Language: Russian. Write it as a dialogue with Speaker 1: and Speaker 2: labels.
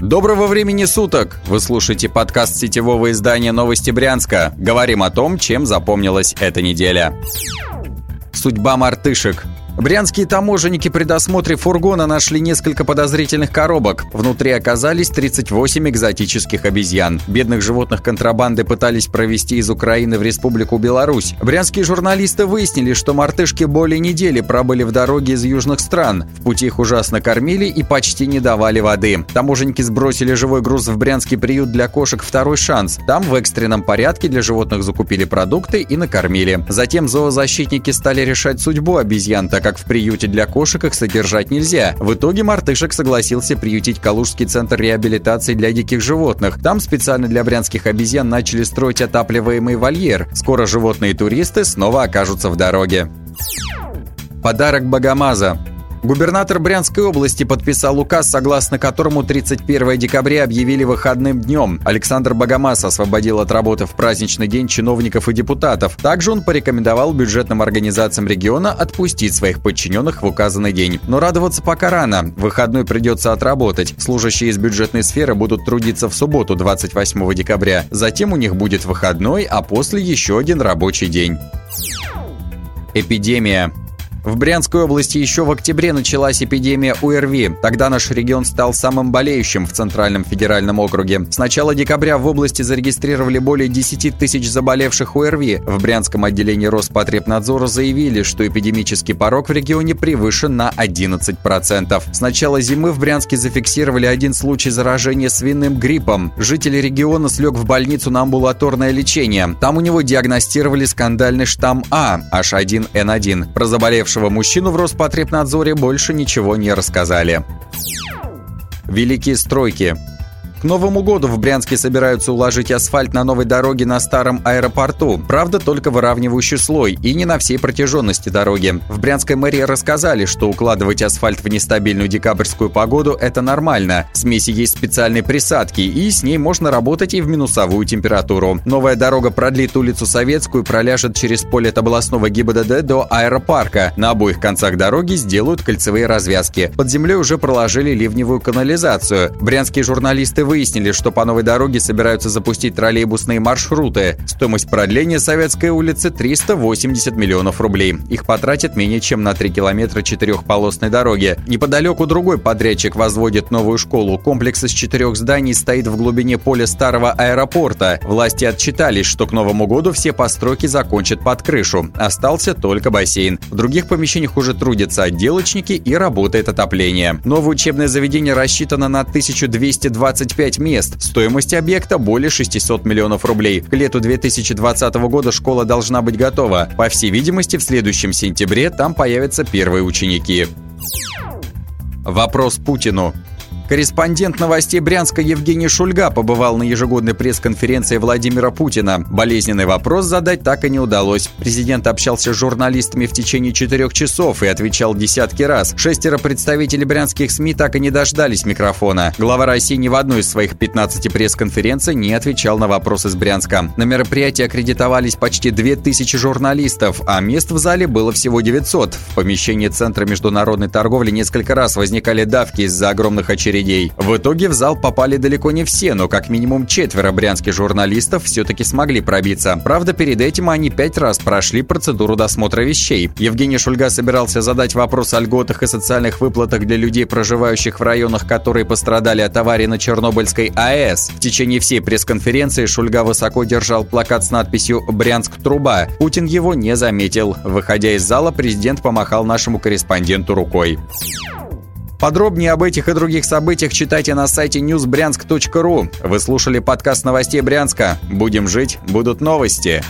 Speaker 1: Доброго времени суток! Вы слушаете подкаст сетевого издания «Новости Брянска». Говорим о том, чем запомнилась эта неделя. Судьба мартышек – Брянские таможенники при досмотре фургона нашли несколько подозрительных коробок. Внутри оказались 38 экзотических обезьян. Бедных животных контрабанды пытались провести из Украины в Республику Беларусь. Брянские журналисты выяснили, что мартышки более недели пробыли в дороге из южных стран. В пути их ужасно кормили и почти не давали воды. Таможенники сбросили живой груз в брянский приют для кошек «Второй шанс». Там в экстренном порядке для животных закупили продукты и накормили. Затем зоозащитники стали решать судьбу обезьян, так как в приюте для кошек их содержать нельзя. В итоге Мартышек согласился приютить Калужский центр реабилитации для диких животных. Там специально для брянских обезьян начали строить отапливаемый вольер. Скоро животные туристы снова окажутся в дороге. Подарок Богомаза. Губернатор Брянской области подписал указ, согласно которому 31 декабря объявили выходным днем. Александр Богомаз освободил от работы в праздничный день чиновников и депутатов. Также он порекомендовал бюджетным организациям региона отпустить своих подчиненных в указанный день. Но радоваться пока рано. Выходной придется отработать. Служащие из бюджетной сферы будут трудиться в субботу 28 декабря. Затем у них будет выходной, а после еще один рабочий день. Эпидемия. В Брянской области еще в октябре началась эпидемия УРВИ. Тогда наш регион стал самым болеющим в Центральном федеральном округе. С начала декабря в области зарегистрировали более 10 тысяч заболевших УРВИ. В Брянском отделении Роспотребнадзора заявили, что эпидемический порог в регионе превышен на 11%. С начала зимы в Брянске зафиксировали один случай заражения свиным гриппом. Житель региона слег в больницу на амбулаторное лечение. Там у него диагностировали скандальный штамм А, H1N1. Про заболевшего Погибшего мужчину в Роспотребнадзоре больше ничего не рассказали. Великие стройки. К Новому году в Брянске собираются уложить асфальт на новой дороге на старом аэропорту. Правда, только выравнивающий слой и не на всей протяженности дороги. В Брянской мэрии рассказали, что укладывать асфальт в нестабильную декабрьскую погоду – это нормально. В смеси есть специальные присадки, и с ней можно работать и в минусовую температуру. Новая дорога продлит улицу Советскую и проляжет через поле от областного ГИБДД до аэропарка. На обоих концах дороги сделают кольцевые развязки. Под землей уже проложили ливневую канализацию. Брянские журналисты выяснили, что по новой дороге собираются запустить троллейбусные маршруты. Стоимость продления Советской улицы 380 миллионов рублей. Их потратят менее чем на 3 километра четырехполосной дороги. Неподалеку другой подрядчик возводит новую школу. Комплекс из четырех зданий стоит в глубине поля старого аэропорта. Власти отчитались, что к Новому году все постройки закончат под крышу. Остался только бассейн. В других помещениях уже трудятся отделочники и работает отопление. Новое учебное заведение рассчитано на 1220 25 мест. Стоимость объекта более 600 миллионов рублей. К лету 2020 года школа должна быть готова. По всей видимости, в следующем сентябре там появятся первые ученики. Вопрос Путину. Корреспондент новостей Брянска Евгений Шульга побывал на ежегодной пресс-конференции Владимира Путина. Болезненный вопрос задать так и не удалось. Президент общался с журналистами в течение четырех часов и отвечал десятки раз. Шестеро представителей брянских СМИ так и не дождались микрофона. Глава России ни в одной из своих 15 пресс-конференций не отвечал на вопросы из Брянска. На мероприятии аккредитовались почти 2000 журналистов, а мест в зале было всего 900. В помещении Центра международной торговли несколько раз возникали давки из-за огромных очередей очередей. В итоге в зал попали далеко не все, но как минимум четверо брянских журналистов все-таки смогли пробиться. Правда, перед этим они пять раз прошли процедуру досмотра вещей. Евгений Шульга собирался задать вопрос о льготах и социальных выплатах для людей, проживающих в районах, которые пострадали от аварии на Чернобыльской АЭС. В течение всей пресс-конференции Шульга высоко держал плакат с надписью «Брянск труба». Путин его не заметил. Выходя из зала, президент помахал нашему корреспонденту рукой. Подробнее об этих и других событиях читайте на сайте newsbryansk.ru. Вы слушали подкаст новостей Брянска. Будем жить, будут новости.